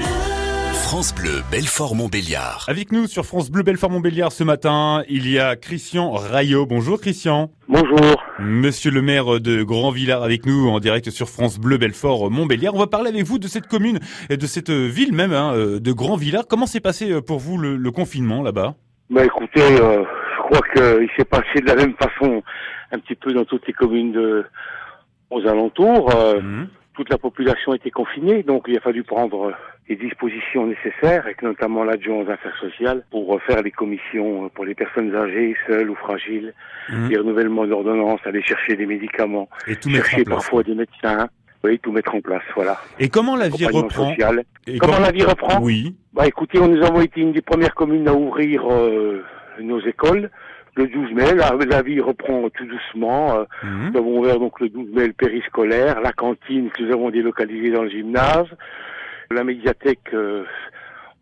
France Bleu, Belfort-Montbéliard. Avec nous sur France Bleu Belfort-Montbéliard ce matin, il y a Christian Rayot. Bonjour Christian. Bonjour. Monsieur le maire de Grand-Villard avec nous en direct sur France Bleu Belfort-Montbéliard. On va parler avec vous de cette commune et de cette ville même hein, de Grand-Villard. Comment s'est passé pour vous le, confinement là-bas? Bah écoutez, euh, je crois qu'il s'est passé de la même façon un petit peu dans toutes les communes de, aux alentours. Euh, Mhm. Toute la population était confinée, donc il a fallu prendre les dispositions nécessaires, avec notamment l'adjoint aux affaires sociales, pour faire les commissions pour les personnes âgées, seules ou fragiles, Mhm. les renouvellements d'ordonnances, aller chercher des médicaments, Et tout chercher parfois des médecins. Oui, tout mettre en place, voilà. Et comment la vie reprend. Et Comment la vie reprend Oui. Bah écoutez, on nous avons été une des premières communes à ouvrir euh, nos écoles le 12 mai. La, la vie reprend tout doucement. Euh, Mhm. nous avons ouvert donc le 12 mai le périscolaire, la cantine que nous avons délocalisée dans le gymnase, la médiathèque, euh,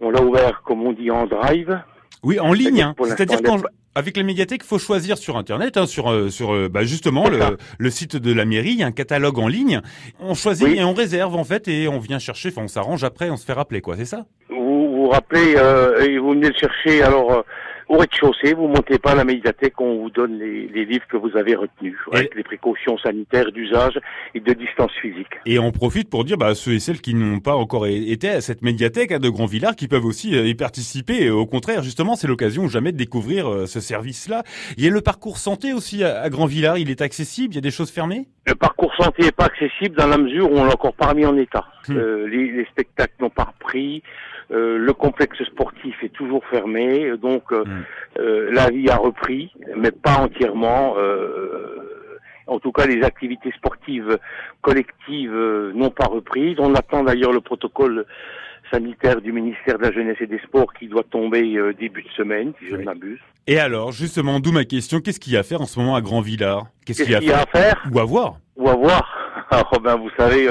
on l'a ouvert comme on dit en drive. Oui, en ligne. hein. C'est-à-dire elle qu'avec avec la médiathèque, faut choisir sur Internet, hein, sur euh, sur euh, bah, justement le, site de la mairie, il y a un catalogue en ligne. On choisit Oui. et on réserve en fait et on vient chercher. Enfin, on s'arrange après, on se fait rappeler quoi. C'est ça? Vous vous rappelez, euh, et vous venez le chercher alors euh, au rez-de-chaussée, vous montez pas à la médiathèque, on vous donne les, les livres que vous avez retenus, avec les précautions sanitaires d'usage et de distance physique. Et on profite pour dire bah, ceux et celles qui n'ont pas encore été à cette médiathèque hein, de Grand-Villard, qui peuvent aussi euh, y participer. Et au contraire, justement, c'est l'occasion jamais de découvrir euh, ce service-là. Il y a le parcours santé aussi à, à Grand-Villard. Il est accessible. Il y a des choses fermées? Le parcours santé n'est pas accessible dans la mesure où on l'a encore pas mis en état. Hmm. Euh, les, les spectacles n'ont pas repris, euh, le complexe sportif est toujours fermé, donc euh, Hmm. euh, la vie a repris, mais pas entièrement. en tout cas, les activités sportives collectives n'ont pas repris. On attend d'ailleurs le protocole sanitaire du ministère de la Jeunesse et des Sports qui doit tomber début de semaine, si je Oui. ne m'abuse. Et alors, justement, d'où ma question. Qu'est-ce qu'il y a à faire en ce moment à Grand-Villard? Qu'est-ce Qu'est-ce qu'il y a à qu'il y a faire à faire? Ou à voir? Ou à voir. Alors, ben, vous savez,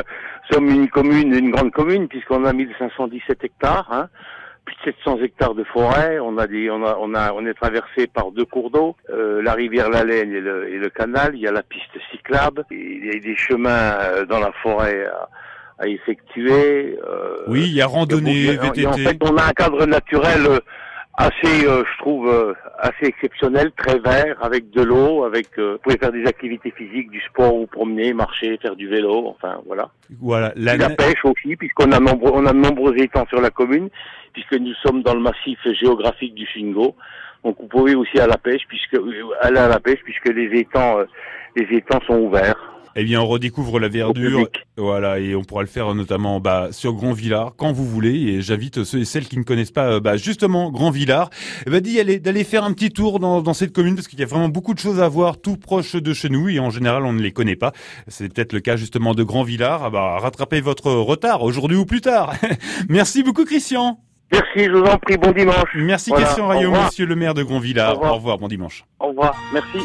sommes une commune, une grande commune, puisqu'on a 1517 hectares, hein, plus de 700 hectares de forêt. On a des, on a, on a, on est traversé par deux cours d'eau, euh, la rivière La Laine et le, et le canal. Il y a la piste cyclable. Il y a des chemins euh, dans la forêt à, à effectuer. euh, Oui, il y a randonnée, en- fait, on a un cadre naturel euh, assez, euh, je trouve, euh, assez exceptionnel, très vert, avec de l'eau, avec, euh, vous pouvez faire des activités physiques, du sport, vous promener, marcher, faire du vélo, enfin voilà. Voilà, la, pêche aussi, puisqu'on a nombreux, on a de nombreux étangs sur la commune, puisque nous sommes dans le massif géographique du Shingo. Donc vous pouvez aussi à la pêche, puisque aller à la pêche, puisque les étangs, euh, les étangs sont ouverts. Eh bien, on redécouvre la verdure, voilà, et on pourra le faire notamment bah, sur Grand Villard quand vous voulez. Et j'invite ceux et celles qui ne connaissent pas, euh, bah, justement, Grand Villard, eh ben, d'y aller, d'aller faire un petit tour dans, dans cette commune parce qu'il y a vraiment beaucoup de choses à voir tout proche de chez nous et en général on ne les connaît pas. C'est peut-être le cas justement de Grand Villard. Ah bah, rattrapez votre retard aujourd'hui ou plus tard. Merci beaucoup, Christian. Merci, je vous en prie, bon dimanche. Merci, Voilà, Christian Rayot, monsieur le maire de Grand Villard. Au revoir. Au revoir, bon dimanche. Au revoir, merci.